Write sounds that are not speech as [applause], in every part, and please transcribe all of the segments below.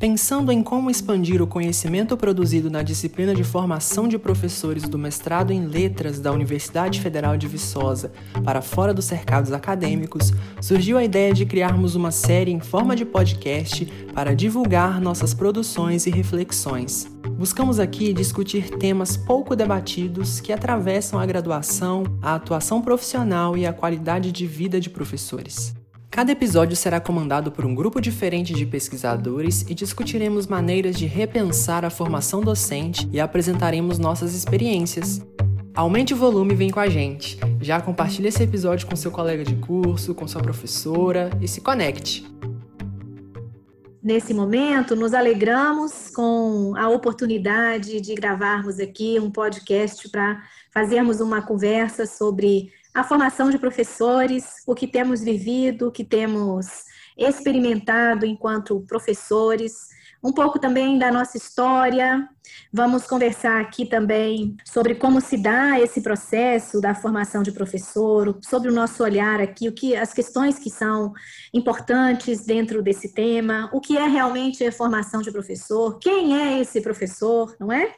Pensando em como expandir o conhecimento produzido na disciplina de formação de professores do mestrado em Letras da Universidade Federal de Viçosa para fora dos cercados acadêmicos, surgiu a ideia de criarmos uma série em forma de podcast para divulgar nossas produções e reflexões. Buscamos aqui discutir temas pouco debatidos que atravessam a graduação, a atuação profissional e a qualidade de vida de professores. Cada episódio será comandado por um grupo diferente de pesquisadores e discutiremos maneiras de repensar a formação docente e apresentaremos nossas experiências. Aumente o volume e vem com a gente. Já compartilhe esse episódio com seu colega de curso, com sua professora e se conecte. Nesse momento, nos alegramos com a oportunidade de gravarmos aqui um podcast para fazermos uma conversa sobre a formação de professores, o que temos vivido, o que temos experimentado enquanto professores, um pouco também da nossa história. Vamos conversar aqui também sobre como se dá esse processo da formação de professor, sobre o nosso olhar aqui, o que as questões que são importantes dentro desse tema, o que é realmente a formação de professor, quem é esse professor, não é?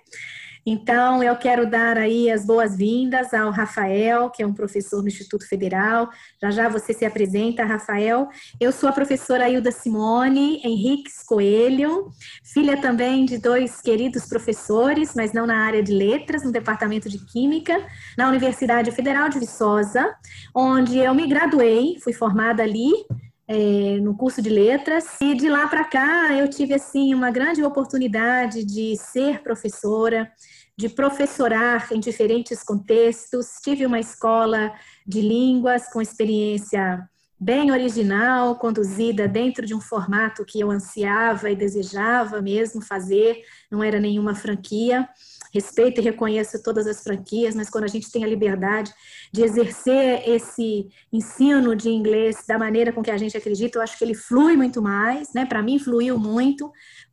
Então, eu quero dar aí as boas-vindas ao Rafael, que é um professor no Instituto Federal. Já já você se apresenta, Rafael. Eu sou a professora Hilda Simone Henriques Coelho, filha também de dois queridos professores, mas não na área de letras, no departamento de Química, na Universidade Federal de Viçosa, onde eu me graduei, fui formada ali é, no curso de letras e de lá para cá eu tive assim uma grande oportunidade de ser professora, de professorar em diferentes contextos. Tive uma escola de línguas com experiência bem original, conduzida dentro de um formato que eu ansiava e desejava mesmo fazer, não era nenhuma franquia respeito e reconheço todas as franquias, mas quando a gente tem a liberdade de exercer esse ensino de inglês da maneira com que a gente acredita, eu acho que ele flui muito mais, né? Para mim fluiu muito.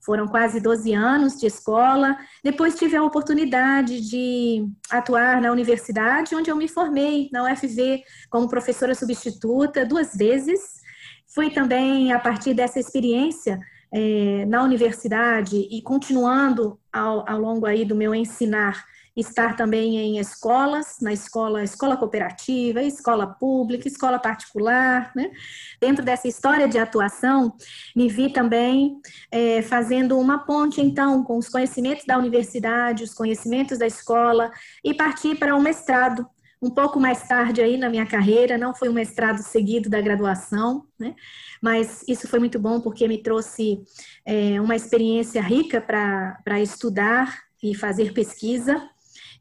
Foram quase 12 anos de escola. Depois tive a oportunidade de atuar na universidade, onde eu me formei na UFV como professora substituta duas vezes. Fui também a partir dessa experiência é, na universidade e continuando ao, ao longo aí do meu ensinar, estar também em escolas, na escola, escola cooperativa, escola pública, escola particular, né? Dentro dessa história de atuação, me vi também é, fazendo uma ponte, então, com os conhecimentos da universidade, os conhecimentos da escola, e partir para um mestrado um pouco mais tarde aí na minha carreira, não foi um mestrado seguido da graduação, né? Mas isso foi muito bom porque me trouxe é, uma experiência rica para estudar e fazer pesquisa.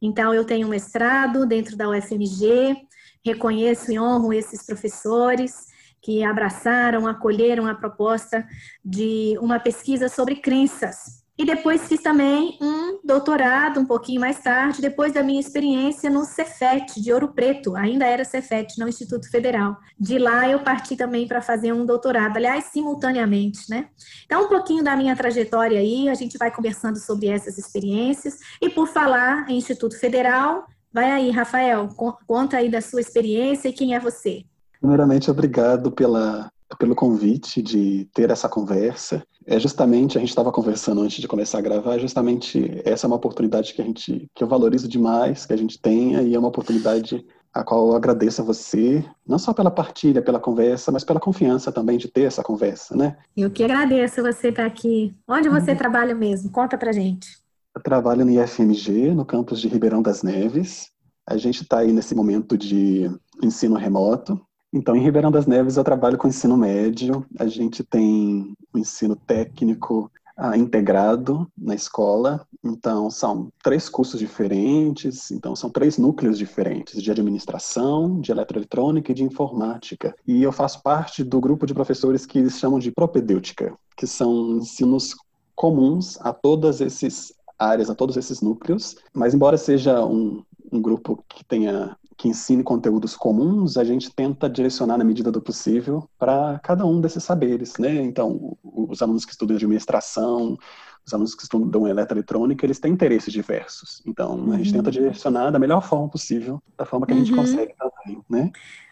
Então, eu tenho um mestrado dentro da UFMG, reconheço e honro esses professores que abraçaram, acolheram a proposta de uma pesquisa sobre crenças e depois fiz também um doutorado, um pouquinho mais tarde, depois da minha experiência no Cefet, de Ouro Preto, ainda era Cefet, no Instituto Federal. De lá eu parti também para fazer um doutorado, aliás, simultaneamente, né? Então, um pouquinho da minha trajetória aí, a gente vai conversando sobre essas experiências. E por falar em Instituto Federal, vai aí, Rafael, conta aí da sua experiência e quem é você. Primeiramente, obrigado pela, pelo convite de ter essa conversa é justamente a gente estava conversando antes de começar a gravar, é justamente essa é uma oportunidade que a gente que eu valorizo demais que a gente tenha e é uma oportunidade a qual eu agradeço a você, não só pela partilha, pela conversa, mas pela confiança também de ter essa conversa, né? Eu que agradeço você estar aqui. Onde você uhum. trabalha mesmo? Conta pra gente. Eu trabalho no IFMG, no campus de Ribeirão das Neves. A gente está aí nesse momento de ensino remoto, então, em Ribeirão das Neves, eu trabalho com ensino médio. A gente tem o ensino técnico ah, integrado na escola. Então, são três cursos diferentes. Então, são três núcleos diferentes: de administração, de eletroeletrônica e de informática. E eu faço parte do grupo de professores que eles chamam de propedêutica, que são ensinos comuns a todas essas áreas, a todos esses núcleos. Mas, embora seja um, um grupo que tenha que ensine conteúdos comuns, a gente tenta direcionar na medida do possível para cada um desses saberes, né? Então, os alunos que estudam administração, os alunos que estudam eletroeletrônica, eles têm interesses diversos. Então, uhum. a gente tenta uhum. direcionar da melhor forma possível, da forma que a gente uhum. consegue também, né?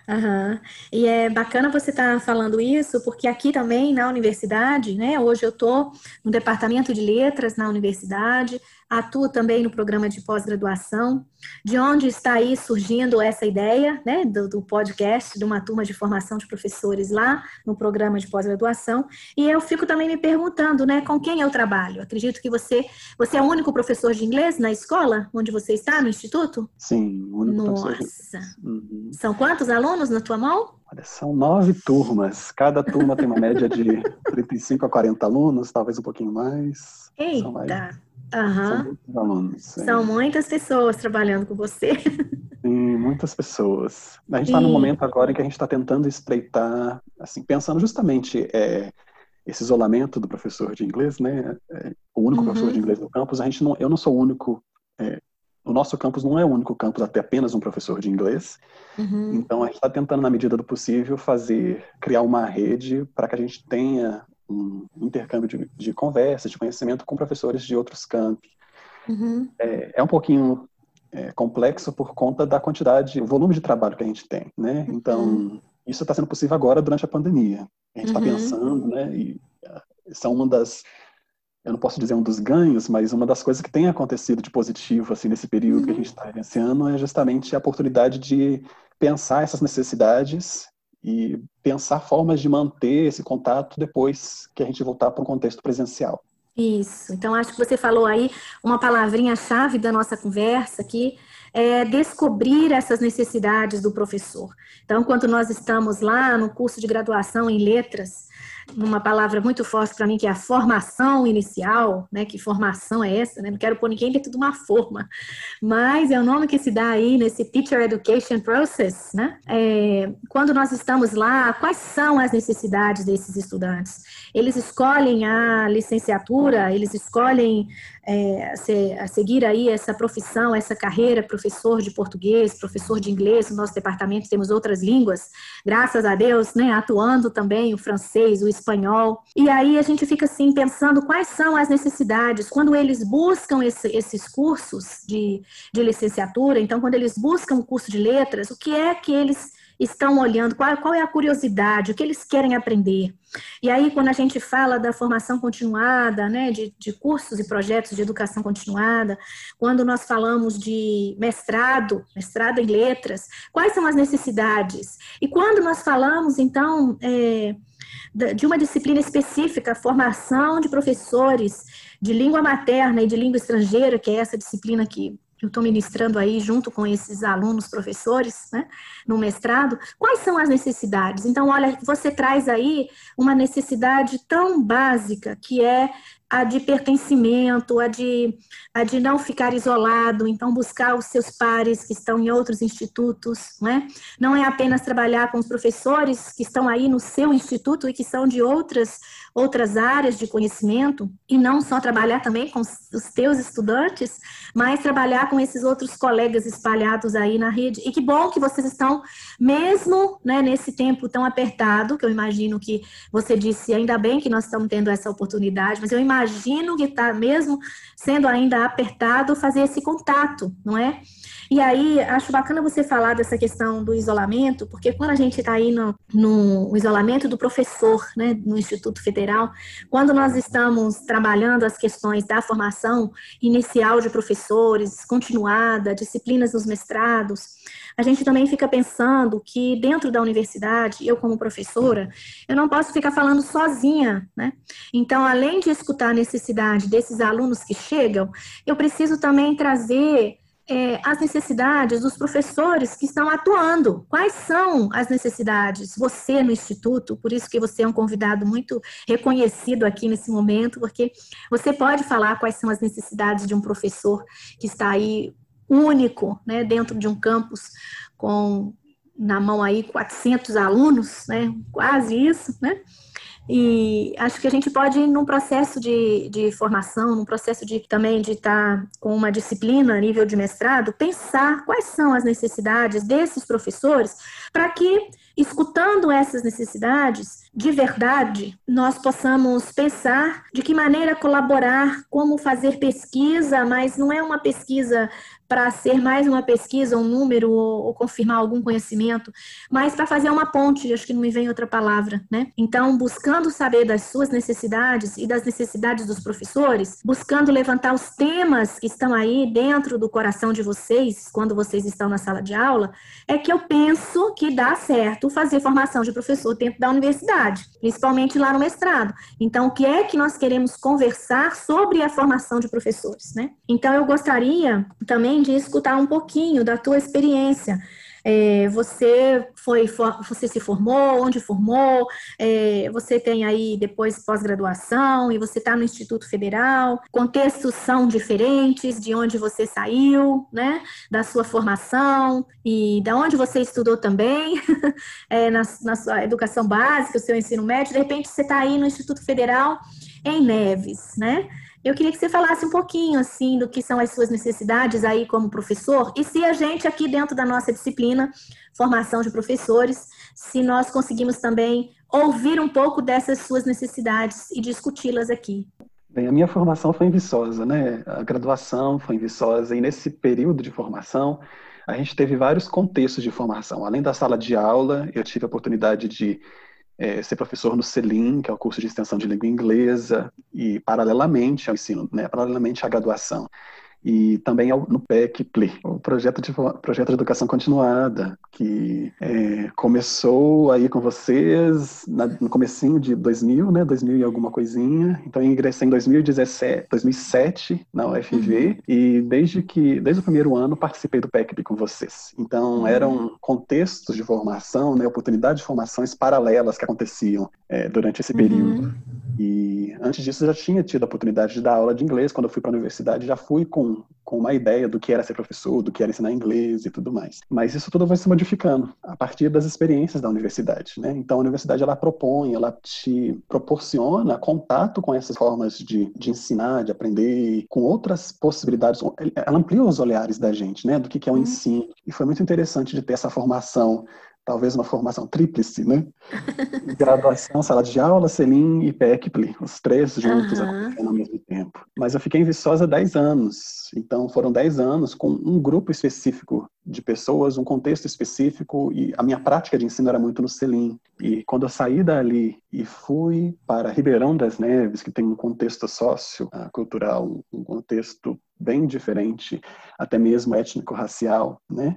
Uhum. E é bacana você estar tá falando isso, porque aqui também na universidade, né? Hoje eu estou no departamento de letras na universidade, atuo também no programa de pós-graduação, de onde está aí surgindo essa ideia, né, do, do, podcast, de uma turma de formação de professores lá no programa de pós-graduação, e eu fico também me perguntando, né, com quem eu trabalho. Acredito que você, você é o único professor de inglês na escola onde você está, no instituto? Sim, o único Nossa. professor. Uhum. São quantos alunos na tua mão? Olha, são nove turmas. Cada turma tem uma média de 35 a 40 alunos, talvez um pouquinho mais. Eita! Uhum. São, alunos, São muitas pessoas trabalhando com você. Sim, muitas pessoas. A gente está no momento agora em que a gente está tentando estreitar, assim, pensando justamente é, esse isolamento do professor de inglês, né? É, o único uhum. professor de inglês no campus. A gente não, eu não sou o único. É, o nosso campus não é o único campus a ter apenas um professor de inglês. Uhum. Então a gente está tentando, na medida do possível, fazer, criar uma rede para que a gente tenha um intercâmbio de, de conversa, de conhecimento com professores de outros campi. Uhum. É, é, um pouquinho é, complexo por conta da quantidade, o volume de trabalho que a gente tem, né? Uhum. Então, isso está sendo possível agora durante a pandemia. A gente está uhum. pensando, né? E são uma das, eu não posso dizer um dos ganhos, mas uma das coisas que tem acontecido de positivo assim nesse período que a uhum. gente está vivenciando é justamente a oportunidade de pensar essas necessidades e pensar formas de manter esse contato depois que a gente voltar para um contexto presencial. Isso. Então, acho que você falou aí uma palavrinha-chave da nossa conversa aqui, é descobrir essas necessidades do professor. Então, quando nós estamos lá no curso de graduação em letras, numa palavra muito forte para mim, que é a formação inicial, né? Que formação é essa, né? Não quero pôr ninguém dentro de uma forma, mas é o nome que se dá aí nesse Teacher Education Process, né? É, quando nós estamos lá, quais são as necessidades desses estudantes? Eles escolhem a licenciatura, eles escolhem é, a seguir aí essa profissão, essa carreira, professor de português, professor de inglês, no nosso departamento temos outras línguas, graças a Deus, né, atuando também o francês, o espanhol, e aí a gente fica assim pensando quais são as necessidades, quando eles buscam esse, esses cursos de, de licenciatura, então quando eles buscam o curso de letras, o que é que eles estão olhando, qual, qual é a curiosidade, o que eles querem aprender. E aí, quando a gente fala da formação continuada, né, de, de cursos e projetos de educação continuada, quando nós falamos de mestrado, mestrado em letras, quais são as necessidades? E quando nós falamos, então, é, de uma disciplina específica, formação de professores de língua materna e de língua estrangeira, que é essa disciplina que eu estou ministrando aí junto com esses alunos professores, né, no mestrado, quais são as necessidades? Então, olha, você traz aí uma necessidade tão básica que é a de pertencimento, a de, a de não ficar isolado, então buscar os seus pares que estão em outros institutos, não é? Não é apenas trabalhar com os professores que estão aí no seu instituto e que são de outras outras áreas de conhecimento e não só trabalhar também com os teus estudantes, mas trabalhar com esses outros colegas espalhados aí na rede. E que bom que vocês estão, mesmo né, nesse tempo tão apertado, que eu imagino que você disse, ainda bem que nós estamos tendo essa oportunidade, mas eu imagino que está mesmo sendo ainda apertado fazer esse contato, não é? E aí, acho bacana você falar dessa questão do isolamento, porque quando a gente está aí no, no, isolamento do professor, né, no Instituto Federal, quando nós estamos trabalhando as questões da formação inicial de professores, continuada, disciplinas nos mestrados, a gente também fica pensando que dentro da universidade, eu como professora, eu não posso ficar falando sozinha, né? Então, além de escutar a necessidade desses alunos que chegam, eu preciso também trazer é, as necessidades dos professores que estão atuando. Quais são as necessidades? Você no Instituto, por isso que você é um convidado muito reconhecido aqui nesse momento, porque você pode falar quais são as necessidades de um professor que está aí único, né, dentro de um campus com na mão aí 400 alunos, né, quase isso, né? E acho que a gente pode, num processo de, de formação, num processo de também de estar tá com uma disciplina a nível de mestrado, pensar quais são as necessidades desses professores para que, escutando essas necessidades, de verdade, nós possamos pensar de que maneira colaborar, como fazer pesquisa, mas não é uma pesquisa para ser mais uma pesquisa, um número ou, ou confirmar algum conhecimento, mas para fazer uma ponte, acho que não me vem outra palavra, né? Então, buscando saber das suas necessidades e das necessidades dos professores, buscando levantar os temas que estão aí dentro do coração de vocês, quando vocês estão na sala de aula, é que eu penso que dá certo fazer formação de professor dentro da universidade, principalmente lá no mestrado. Então, o que é que nós queremos conversar sobre a formação de professores, né? Então, eu gostaria também de escutar um pouquinho da tua experiência. É, você foi, você se formou, onde formou, é, você tem aí depois pós-graduação e você está no Instituto Federal, contextos são diferentes de onde você saiu, né, da sua formação e da onde você estudou também, [laughs] é, na, na sua educação básica, o seu ensino médio, de repente você está aí no Instituto Federal em Neves, né? Eu queria que você falasse um pouquinho, assim, do que são as suas necessidades aí como professor, e se a gente aqui dentro da nossa disciplina, formação de professores, se nós conseguimos também ouvir um pouco dessas suas necessidades e discuti-las aqui. Bem, a minha formação foi em Viçosa, né? A graduação foi em Viçosa, e nesse período de formação, a gente teve vários contextos de formação. Além da sala de aula, eu tive a oportunidade de é, ser professor no CELIM, que é o curso de extensão de língua inglesa, e paralelamente ao ensino, né, paralelamente à graduação e também no PEC PLE, o projeto de, projeto de educação continuada, que é, começou aí com vocês na, no comecinho de 2000, né, 2000 e alguma coisinha, então eu ingressei em 2017, 2007 na UFV, uhum. e desde que, desde o primeiro ano participei do PEC com vocês, então uhum. eram contextos de formação, né, oportunidades de formações paralelas que aconteciam é, durante esse período. Uhum. E antes disso eu já tinha tido a oportunidade de dar aula de inglês quando eu fui para a universidade, já fui com, com uma ideia do que era ser professor, do que era ensinar inglês e tudo mais. Mas isso tudo vai se modificando a partir das experiências da universidade, né? Então a universidade ela propõe, ela te proporciona contato com essas formas de, de ensinar, de aprender, com outras possibilidades. Ela amplia os olhares da gente, né? Do que, que é o uhum. ensino. E foi muito interessante de ter essa formação talvez uma formação tríplice, né? [laughs] Graduação, sala de aula, Selim e PECPLE, os três juntos uhum. acontecendo ao mesmo tempo. Mas eu fiquei em Viçosa 10 anos, então foram 10 anos com um grupo específico de pessoas, um contexto específico, e a minha prática de ensino era muito no Selim. E quando eu saí dali e fui para Ribeirão das Neves, que tem um contexto sócio-cultural, um contexto bem diferente, até mesmo étnico-racial, né?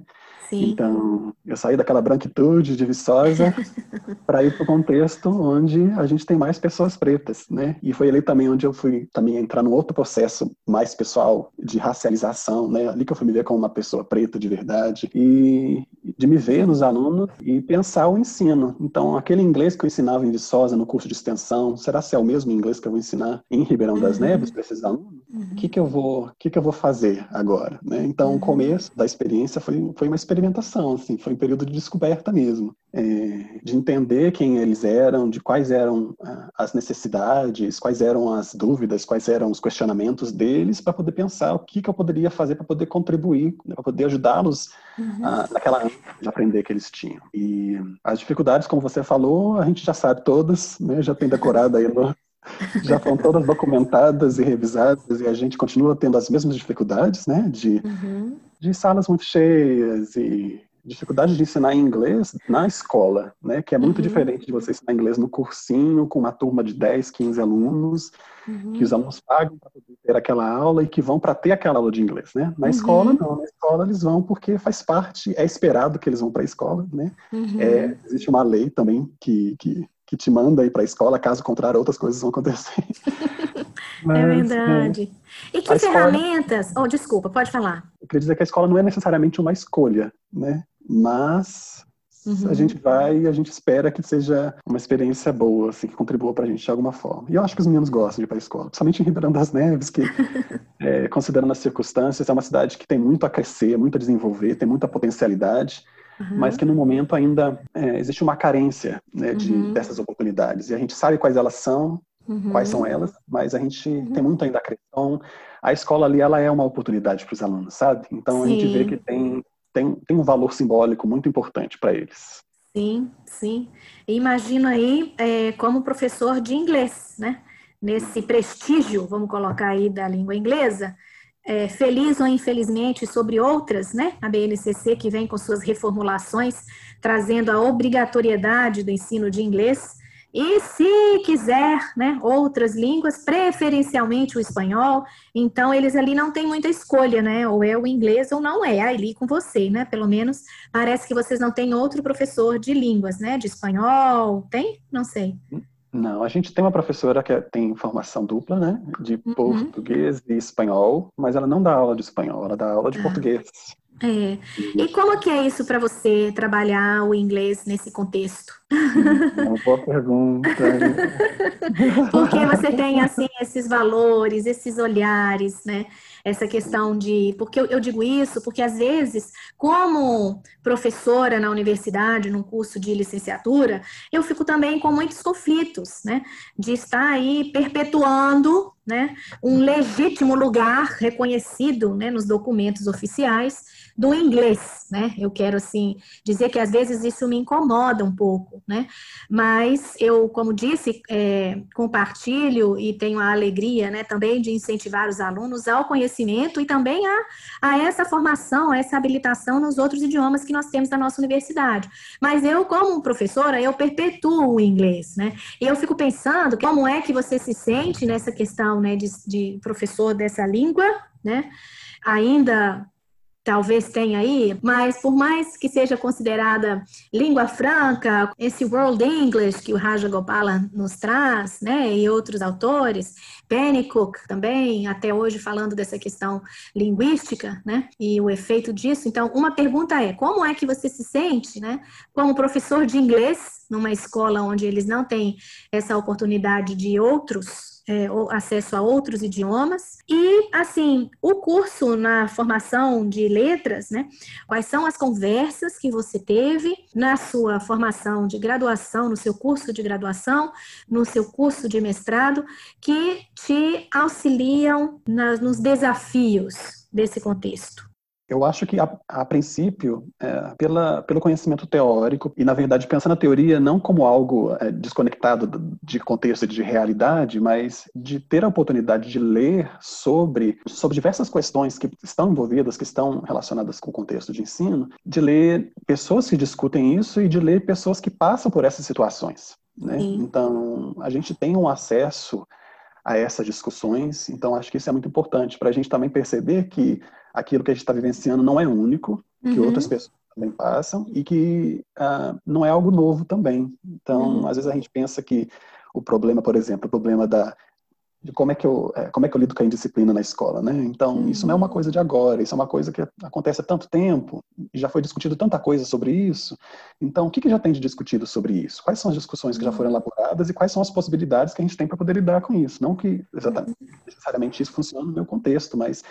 Sim. Então, eu saí daquela branquitude de Viçosa [laughs] para ir para o contexto onde a gente tem mais pessoas pretas, né? E foi ali também onde eu fui também entrar num outro processo mais pessoal de racialização, né? Ali que eu fui me ver como uma pessoa preta de verdade e de me ver nos alunos e pensar o ensino. Então, aquele inglês que eu ensinava em Viçosa no curso de extensão, será se é o mesmo inglês que eu vou ensinar em Ribeirão das uhum. Neves para esses alunos? O uhum. que que eu vou, que que eu vou fazer agora, né? Então, uhum. o começo da experiência foi foi uma experimentação, assim, foi um período de descoberta mesmo, é, de entender quem eles eram, de quais eram ah, as necessidades, quais eram as dúvidas, quais eram os questionamentos deles, para poder pensar o que, que eu poderia fazer para poder contribuir, né, para poder ajudá-los uhum. naquela de aprender que eles tinham. E as dificuldades, como você falou, a gente já sabe todas, né, já tem decorado aí no, já foram todas documentadas e revisadas e a gente continua tendo as mesmas dificuldades, né, de, uhum. de salas muito cheias e dificuldade de ensinar inglês na escola, né, que é muito uhum. diferente de você ensinar inglês no cursinho com uma turma de 10, 15 alunos, uhum. que os alunos pagam para poder ter aquela aula e que vão para ter aquela aula de inglês, né? Na uhum. escola não, na escola eles vão porque faz parte, é esperado que eles vão para a escola, né? Uhum. É, existe uma lei também que, que que te manda ir para a escola, caso contrário, outras coisas vão acontecer. [laughs] É Mas, é verdade. É, e que ferramentas? Escola, oh, desculpa, pode falar. Eu queria dizer que a escola não é necessariamente uma escolha, né? Mas uhum. a gente vai e a gente espera que seja uma experiência boa, assim, que contribua para a gente de alguma forma. E eu acho que os meninos gostam de ir para a escola, principalmente em Ribeirão das Neves, que, [laughs] é, considerando as circunstâncias, é uma cidade que tem muito a crescer, muito a desenvolver, tem muita potencialidade uhum. mas que no momento ainda é, existe uma carência né, de, uhum. dessas oportunidades. E a gente sabe quais elas são, uhum. quais são elas, mas a gente uhum. tem muito ainda a crescer. Então, a escola ali, ela é uma oportunidade para os alunos, sabe? Então, sim. a gente vê que tem, tem, tem um valor simbólico muito importante para eles. Sim, sim. Imagino aí é, como professor de inglês, né? Nesse prestígio, vamos colocar aí, da língua inglesa, é, feliz ou infelizmente sobre outras, né? A BNCC que vem com suas reformulações, trazendo a obrigatoriedade do ensino de inglês. E se quiser, né, outras línguas, preferencialmente o espanhol, então eles ali não têm muita escolha, né? Ou é o inglês ou não é, ali com você, né? Pelo menos parece que vocês não têm outro professor de línguas, né? De espanhol, tem? Não sei. Não, a gente tem uma professora que é, tem formação dupla, né? De uhum. português e espanhol, mas ela não dá aula de espanhol, ela dá aula de ah. português. É. E como que é isso para você trabalhar o inglês nesse contexto? Uma boa pergunta. [laughs] Porque você tem assim esses valores, esses olhares, né? Essa questão de, porque eu, eu digo isso, porque às vezes, como professora na universidade, num curso de licenciatura, eu fico também com muitos conflitos, né? De estar aí perpetuando, né? Um legítimo lugar reconhecido, né? Nos documentos oficiais do inglês, né? Eu quero assim dizer que às vezes isso me incomoda um pouco, né? Mas eu, como disse, é, compartilho e tenho a alegria, né, também de incentivar os alunos ao conhecimento e também a, a essa formação, a essa habilitação nos outros idiomas que nós temos na nossa universidade. Mas eu, como professora, eu perpetuo o inglês, né? E eu fico pensando como é que você se sente nessa questão, né, de, de professor dessa língua, né? Ainda talvez tenha aí, mas por mais que seja considerada língua franca, esse World English que o Raja Gopala nos traz, né, e outros autores, Pennycook também, até hoje falando dessa questão linguística, né, e o efeito disso. Então, uma pergunta é, como é que você se sente, né, como professor de inglês numa escola onde eles não têm essa oportunidade de outros é, acesso a outros idiomas. E, assim, o curso na formação de letras, né? Quais são as conversas que você teve na sua formação de graduação, no seu curso de graduação, no seu curso de mestrado, que te auxiliam na, nos desafios desse contexto? Eu acho que, a, a princípio, é, pela, pelo conhecimento teórico, e na verdade pensa na teoria não como algo é, desconectado de contexto e de realidade, mas de ter a oportunidade de ler sobre, sobre diversas questões que estão envolvidas, que estão relacionadas com o contexto de ensino, de ler pessoas que discutem isso e de ler pessoas que passam por essas situações. Né? Então, a gente tem um acesso a essas discussões, então acho que isso é muito importante para a gente também perceber que aquilo que a gente está vivenciando não é único, que uhum. outras pessoas também passam e que uh, não é algo novo também. Então, uhum. às vezes a gente pensa que o problema, por exemplo, o problema da de como é que eu é, como é que eu lido com a indisciplina na escola, né? Então uhum. isso não é uma coisa de agora, isso é uma coisa que acontece há tanto tempo e já foi discutido tanta coisa sobre isso. Então o que, que já tem de discutido sobre isso? Quais são as discussões que já foram uhum. elaboradas e quais são as possibilidades que a gente tem para poder lidar com isso? Não que exatamente uhum. necessariamente isso funcione no meu contexto, mas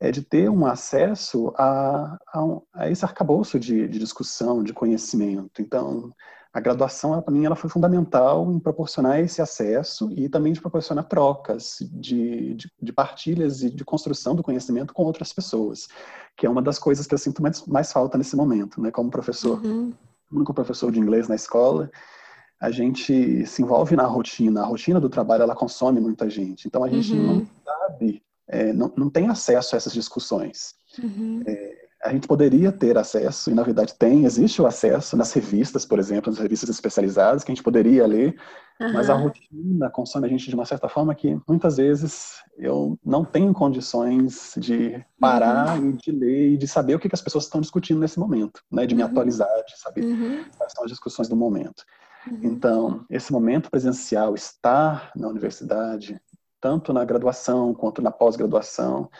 é de ter um acesso a, a, a esse arcabouço de, de, discussão, de conhecimento. Então, a graduação, para mim, ela foi fundamental em proporcionar esse acesso e também de proporcionar trocas de, de, de, partilhas e de construção do conhecimento com outras pessoas, que é uma das coisas que eu sinto mais, mais falta nesse momento, né? Como professor, uhum. único professor de inglês na escola, a gente se envolve na rotina, a rotina do trabalho, ela consome muita gente. Então, a gente uhum. não sabe é, não, não tem acesso a essas discussões. Uhum. É, a gente poderia ter acesso, e na verdade tem, existe o acesso nas revistas, por exemplo, nas revistas especializadas, que a gente poderia ler, uhum. mas a rotina consome a gente de uma certa forma que muitas vezes eu não tenho condições de parar uhum. e de ler e de saber o que, que as pessoas estão discutindo nesse momento, né? de me uhum. atualizar, de saber uhum. quais são as discussões do momento. Uhum. Então, esse momento presencial, estar na universidade, tanto na graduação quanto na pós-graduação.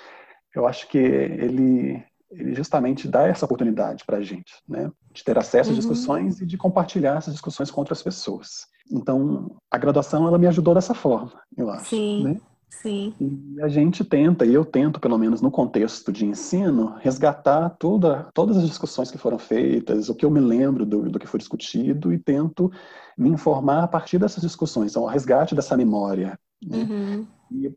Eu acho que ele, ele justamente dá essa oportunidade para a gente, né? De ter acesso uhum. às discussões e de compartilhar essas discussões com outras pessoas. Então, a graduação, ela me ajudou dessa forma, eu acho. Sim. Né? Sim. E a gente tenta, e eu tento, pelo menos no contexto de ensino, resgatar toda, todas as discussões que foram feitas, o que eu me lembro do, do que foi discutido, e tento me informar a partir dessas discussões, então, o resgate dessa memória. Né? Uhum. E,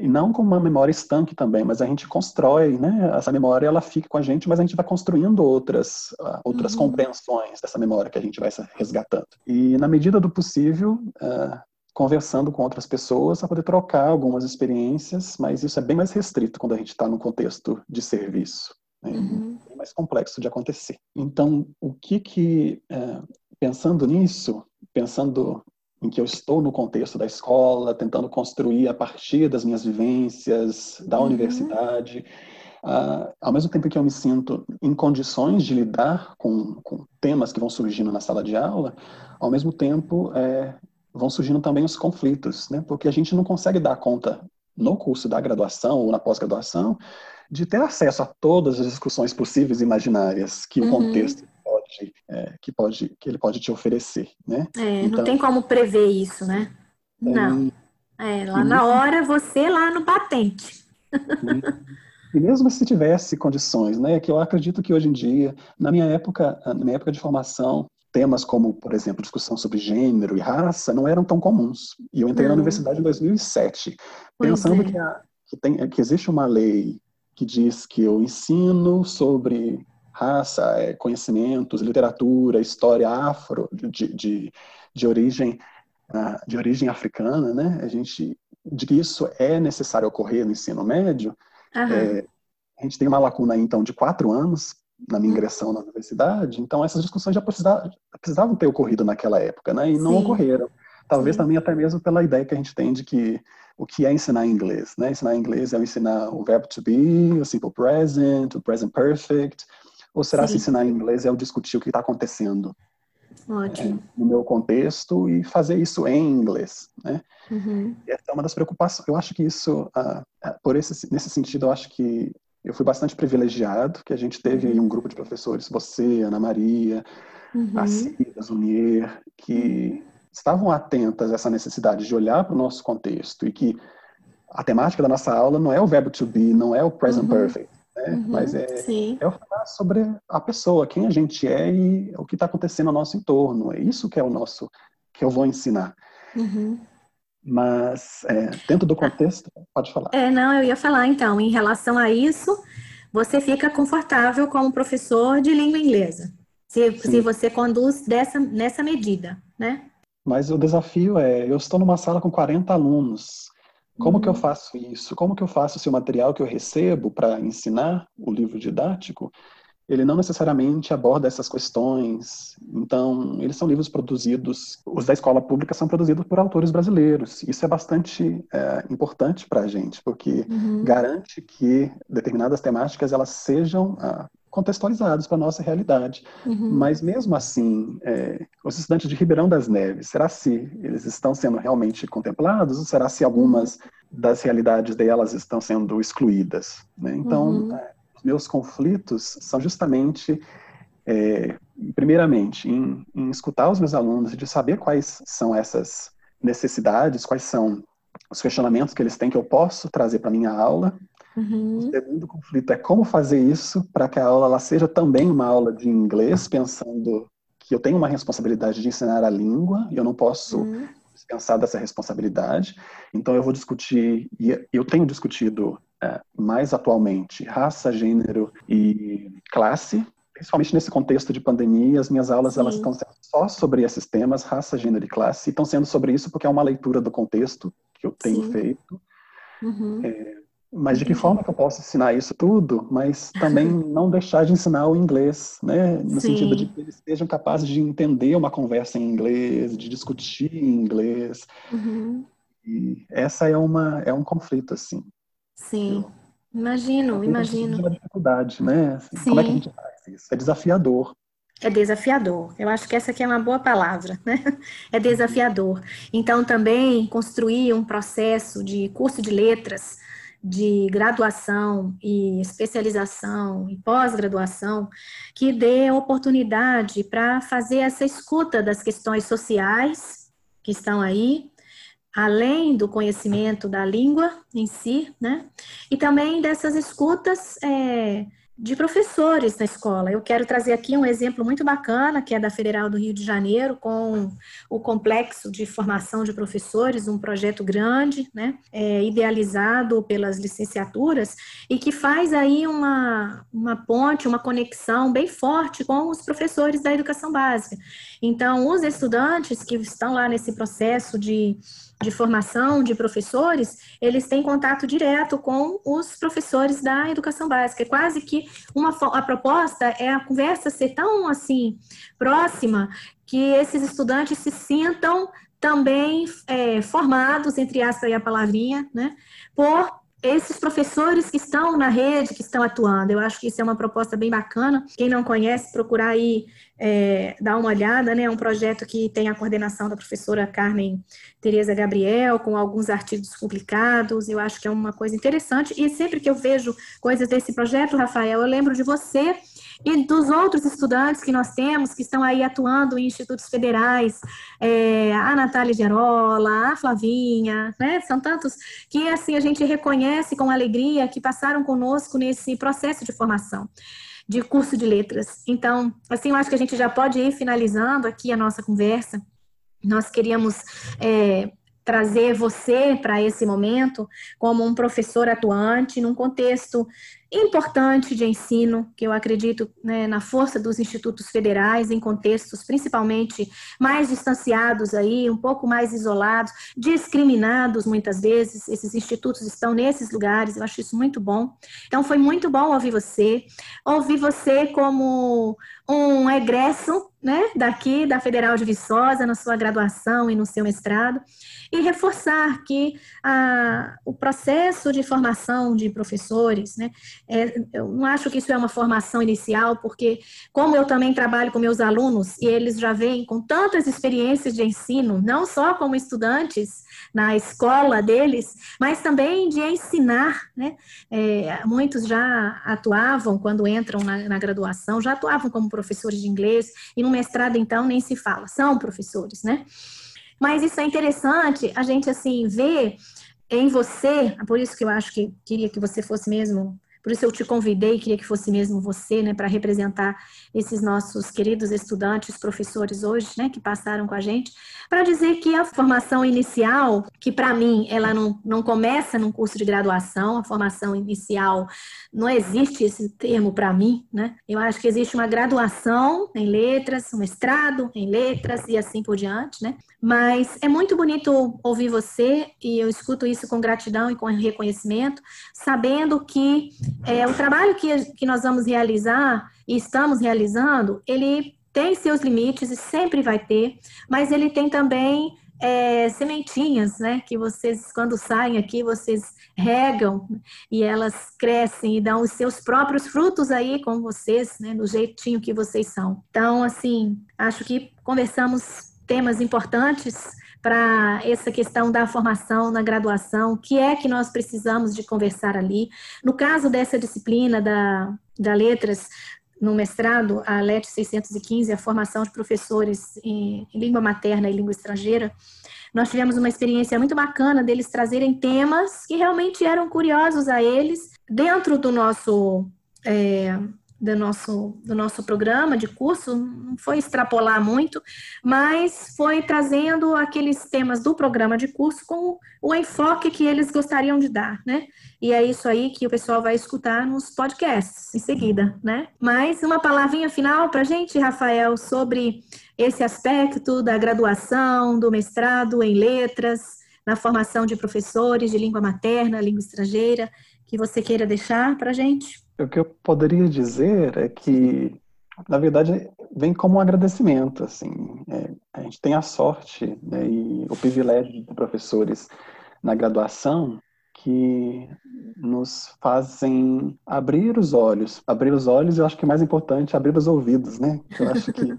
e, não como uma memória estanque também, mas a gente constrói, né? Essa memória ela fica com a gente, mas a gente vai construindo outras, uh, outras uhum. compreensões dessa memória que a gente vai resgatando. E na medida do possível, uh, conversando com outras pessoas para poder trocar algumas experiências, mas isso é bem mais restrito quando a gente está no contexto de serviço. Né? Uhum. É mais complexo de acontecer. Então, o que que, é, pensando nisso, pensando em que eu estou no contexto da escola, tentando construir a partir das minhas vivências da uhum. universidade, Uh, ao mesmo tempo que eu me sinto em condições de lidar com, com, temas que vão surgindo na sala de aula, ao mesmo tempo é, vão surgindo também os conflitos, né? Porque a gente não consegue dar conta no curso da graduação ou na pós-graduação de ter acesso a todas as discussões possíveis e imaginárias que uhum. o contexto pode, é, que pode, que ele pode te oferecer, né? É, então, não tem como prever isso, né? É, não. É, lá na hora você lá no patente. E mesmo se tivesse condições, né, que eu acredito que hoje em dia, na minha época, na minha época de formação, temas como, por exemplo, discussão sobre gênero e raça não eram tão comuns. E eu entrei na universidade em 2007, pois pensando é. que, a, que, tem, que existe uma lei que diz que o ensino sobre raça, é, conhecimentos, literatura, história afro, de, de, de origem ah, de origem africana, né? A gente de que isso é necessário ocorrer no ensino médio. É, a gente tem uma lacuna aí, então, de quatro anos na minha ingressão na universidade, então essas discussões já precisavam, precisavam ter ocorrido naquela época, né? E não Sim. ocorreram. Talvez Sim. também até mesmo pela ideia que a gente tem de que o que é ensinar inglês, né? Ensinar inglês é ensinar o verbo to be, o simple present, o present perfect, ou será Sim. se ensinar inglês é o discutir o que está acontecendo Ótimo. É, no meu contexto e fazer isso em inglês, né? Uhum. Essa é uma das preocupações. Eu acho que isso, uh, por esse, nesse sentido, eu acho que eu fui bastante privilegiado, que a gente teve aí um grupo de professores, você, Ana Maria, uhum. a Cida Zunier, que estavam atentas a essa necessidade de olhar para o nosso contexto e que a temática da nossa aula não é o verbo to be, não é o present uhum. perfect, né? Uhum, Mas é, é falar sobre a pessoa, quem a gente é e o que está acontecendo ao nosso entorno. É isso que é o nosso, que eu vou ensinar. Uhum. Mas é, dentro do contexto, pode falar. É, não, eu ia falar então, em relação a isso, você fica confortável como professor de língua inglesa, se, se você conduz dessa, nessa medida, né? Mas o desafio é, eu estou numa sala com 40 alunos, como uhum. que eu uhum. faço isso? Como que eu faço se o material que eu recebo para ensinar o livro didático, ele não necessariamente aborda essas questões. Então, eles são livros produzidos, os da escola pública são produzidos por autores brasileiros. Isso é bastante é, importante para a gente, porque uhum. garante que determinadas temáticas elas sejam ah, contextualizados para a nossa realidade. Uhum. Mas mesmo assim, é, os estudantes de Ribeirão das Neves, será se eles estão sendo realmente contemplados ou será se algumas das realidades delas estão sendo excluídas? Né? Então, uhum. é, meus conflitos são justamente, é, primeiramente, em, em escutar os meus alunos e de saber quais são essas necessidades, quais são os questionamentos que eles têm que eu posso trazer para minha aula Uhum. O segundo conflito é como fazer isso para que a aula ela seja também uma aula de inglês, pensando que eu tenho uma responsabilidade de ensinar a língua e eu não posso uhum. dispensar dessa responsabilidade. Então eu vou discutir, e eu tenho discutido é, mais atualmente, raça, gênero e classe, principalmente nesse contexto de pandemia, as minhas aulas Sim. elas estão sendo só sobre esses temas, raça, gênero e classe, e estão sendo sobre isso porque é uma leitura do contexto que eu tenho Sim. feito. Uhum. É, mas de que forma que eu posso ensinar isso tudo, mas também [laughs] não deixar de ensinar o inglês, né? No Sim. sentido de que eles sejam capazes de entender uma conversa em inglês, de discutir em inglês. Uhum. E essa é uma é um conflito assim. Sim. Eu, imagino, eu imagino. uma dificuldade, né? Assim, como é que a gente faz isso? É desafiador. É desafiador. Eu acho que essa aqui é uma boa palavra, né? [laughs] É desafiador. Então, também construir um processo de curso de letras de graduação e especialização e pós-graduação que dê oportunidade para fazer essa escuta das questões sociais que estão aí, além do conhecimento da língua em si, né? E também dessas escutas é, de professores na escola. Eu quero trazer aqui um exemplo muito bacana, que é da Federal do Rio de Janeiro, com o complexo de formação de professores, um projeto grande, né, é, idealizado pelas licenciaturas, e que faz aí uma, uma ponte, uma conexão bem forte com os professores da educação básica. Então, os estudantes que estão lá nesse processo de de formação de professores, eles têm contato direto com os professores da educação básica. É quase que uma a proposta é a conversa ser tão assim próxima que esses estudantes se sintam também é, formados, entre aspas, e a palavrinha, né, por esses professores que estão na rede, que estão atuando. Eu acho que isso é uma proposta bem bacana. Quem não conhece, procurar aí é, dar uma olhada, né? É um projeto que tem a coordenação da professora Carmen Tereza Gabriel, com alguns artigos publicados. Eu acho que é uma coisa interessante. E sempre que eu vejo coisas desse projeto, Rafael, eu lembro de você e dos outros estudantes que nós temos, que estão aí atuando em institutos federais, é, a Natália Gerola, a Flavinha, né? São tantos que, assim, a gente reconhece com alegria que passaram conosco nesse processo de formação de curso de letras. Então, assim, eu acho que a gente já pode ir finalizando aqui a nossa conversa. Nós queríamos é, trazer você para esse momento como um professor atuante num contexto importante de ensino, que eu acredito né, na força dos institutos federais, em contextos principalmente mais distanciados aí, um pouco mais isolados, discriminados muitas vezes, esses institutos estão nesses lugares, eu acho isso muito bom. Então foi muito bom ouvir você, ouvir você como um egresso né, daqui da Federal de Viçosa, na sua graduação e no seu mestrado, e reforçar que a, o processo de formação de professores, né, é, eu não acho que isso é uma formação inicial, porque como eu também trabalho com meus alunos e eles já vêm com tantas experiências de ensino, não só como estudantes na escola deles, mas também de ensinar, né, é, muitos já atuavam quando entram na, na graduação, já atuavam como professores de inglês e no mestrado então nem se fala, são professores, né? Mas isso é interessante a gente assim ver em você, por isso que eu acho que queria que você fosse mesmo por isso eu te convidei, queria que fosse mesmo você, né, para representar esses nossos queridos estudantes, professores hoje, né, que passaram com a gente, para dizer que a formação inicial, que para mim ela não, não começa num curso de graduação, a formação inicial, não existe esse termo para mim, né? Eu acho que existe uma graduação em letras, um mestrado em letras e assim por diante, né? Mas é muito bonito ouvir você e eu escuto isso com gratidão e com reconhecimento, sabendo que é, o trabalho que, que nós vamos realizar e estamos realizando, ele tem seus limites e sempre vai ter, mas ele tem também é, sementinhas, né? Que vocês, quando saem aqui, vocês regam e elas crescem e dão os seus próprios frutos aí com vocês, né? Do jeitinho que vocês são. Então, assim, acho que conversamos temas importantes para essa questão da formação na graduação, o que é que nós precisamos de conversar ali. No caso dessa disciplina da, da letras, no mestrado, a LET 615, a formação de professores em, em língua materna e língua estrangeira, nós tivemos uma experiência muito bacana deles trazerem temas que realmente eram curiosos a eles dentro do nosso é, do nosso, do nosso programa de curso, não foi extrapolar muito, mas foi trazendo aqueles temas do programa de curso com o enfoque que eles gostariam de dar, né? E é isso aí que o pessoal vai escutar nos podcasts em seguida, né? Mais uma palavrinha final para gente, Rafael, sobre esse aspecto da graduação, do mestrado em letras, na formação de professores de língua materna, língua estrangeira, que você queira deixar para gente? O que eu poderia dizer é que, na verdade, vem como um agradecimento. Assim, é, a gente tem a sorte né, e o privilégio de ter professores na graduação que nos fazem abrir os olhos. Abrir os olhos, eu acho que é mais importante abrir os ouvidos, né? Eu acho que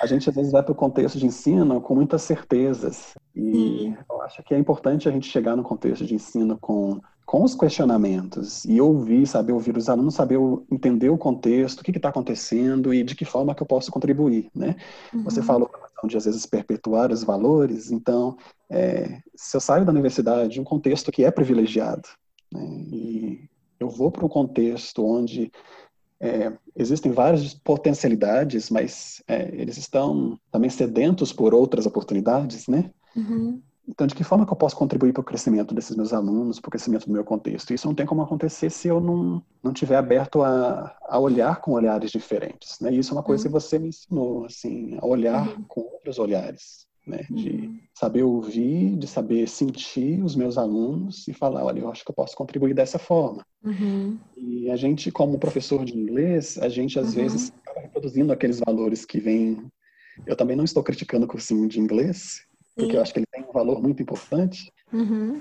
a gente às vezes vai para o contexto de ensino com muitas certezas. E eu acho que é importante a gente chegar no contexto de ensino com com os questionamentos e ouvir, saber ouvir os alunos, saber entender o contexto, o que está acontecendo e de que forma que eu posso contribuir, né? Uhum. Você falou de às vezes perpetuar os valores, então é, se eu saio da universidade, um contexto que é privilegiado, né? e eu vou para um contexto onde é, existem várias potencialidades, mas é, eles estão também sedentos por outras oportunidades, né? Uhum. Então, de que forma que eu posso contribuir para o crescimento desses meus alunos, para o crescimento do meu contexto? Isso não tem como acontecer se eu não, não tiver aberto a, a olhar com olhares diferentes, né? E isso é uma coisa uhum. que você me ensinou, assim, a olhar uhum. com outros olhares, né? De uhum. saber ouvir, de saber sentir os meus alunos e falar, olha, eu acho que eu posso contribuir dessa forma. Uhum. E a gente, como professor de inglês, a gente às uhum. vezes acaba reproduzindo aqueles valores que vêm... Eu também não estou criticando o cursinho de inglês, porque eu acho que ele tem um valor muito importante. Uhum.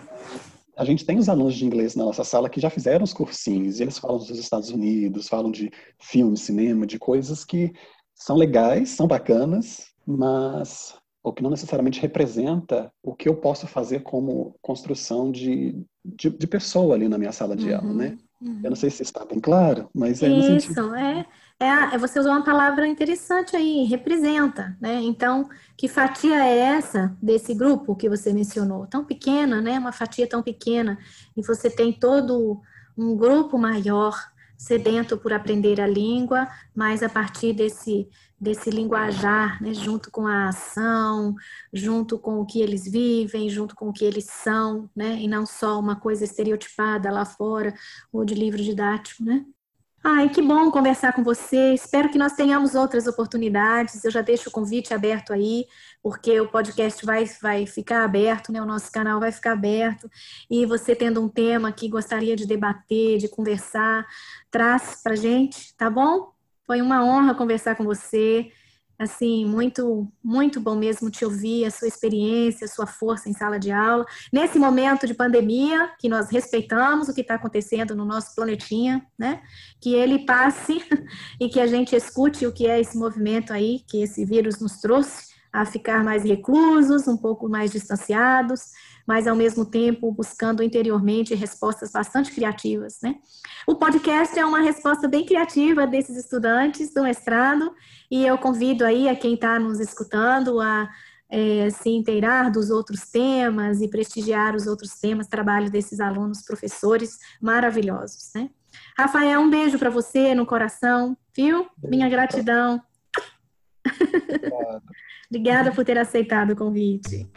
A gente tem os alunos de inglês na nossa sala que já fizeram os cursinhos, e eles falam dos Estados Unidos, falam de filme, cinema, de coisas que são legais, são bacanas, mas o que não necessariamente representa o que eu posso fazer como construção de, de, de pessoa ali na minha sala de uhum, aula, né? Uhum. Eu não sei se está bem claro, mas é Isso, no sentido... é. É, é, você usou uma palavra interessante aí, representa, né? Então, que fatia é essa desse grupo que você mencionou? Tão pequena, né? Uma fatia tão pequena, e você tem todo um grupo maior sedento por aprender a língua, mas a partir desse, desse linguajar, né, junto com a ação, junto com o que eles vivem, junto com o que eles são, né, e não só uma coisa estereotipada lá fora ou de livro didático, né? Ai, que bom conversar com você. Espero que nós tenhamos outras oportunidades. Eu já deixo o convite aberto aí, porque o podcast vai, vai ficar aberto, né? O nosso canal vai ficar aberto. E você tendo um tema que gostaria de debater, de conversar, traz para gente, tá bom? Foi uma honra conversar com você assim, muito, muito bom mesmo te ouvir, a sua experiência, a sua força em sala de aula. Nesse momento de pandemia, que nós respeitamos o que está acontecendo no nosso planetinha, né? Que ele passe [laughs] e que a gente escute o que é esse movimento aí, que esse vírus nos trouxe a ficar mais reclusos, um pouco mais distanciados, mas ao mesmo tempo buscando interiormente respostas bastante criativas, né? O podcast é uma resposta bem criativa desses estudantes do mestrado e eu convido aí a quem está nos escutando a é, se inteirar dos outros temas e prestigiar os outros temas, trabalho desses alunos, professores maravilhosos, né? Rafael, um beijo para você no coração, viu? Minha gratidão. Obrigada por ter aceitado o convite.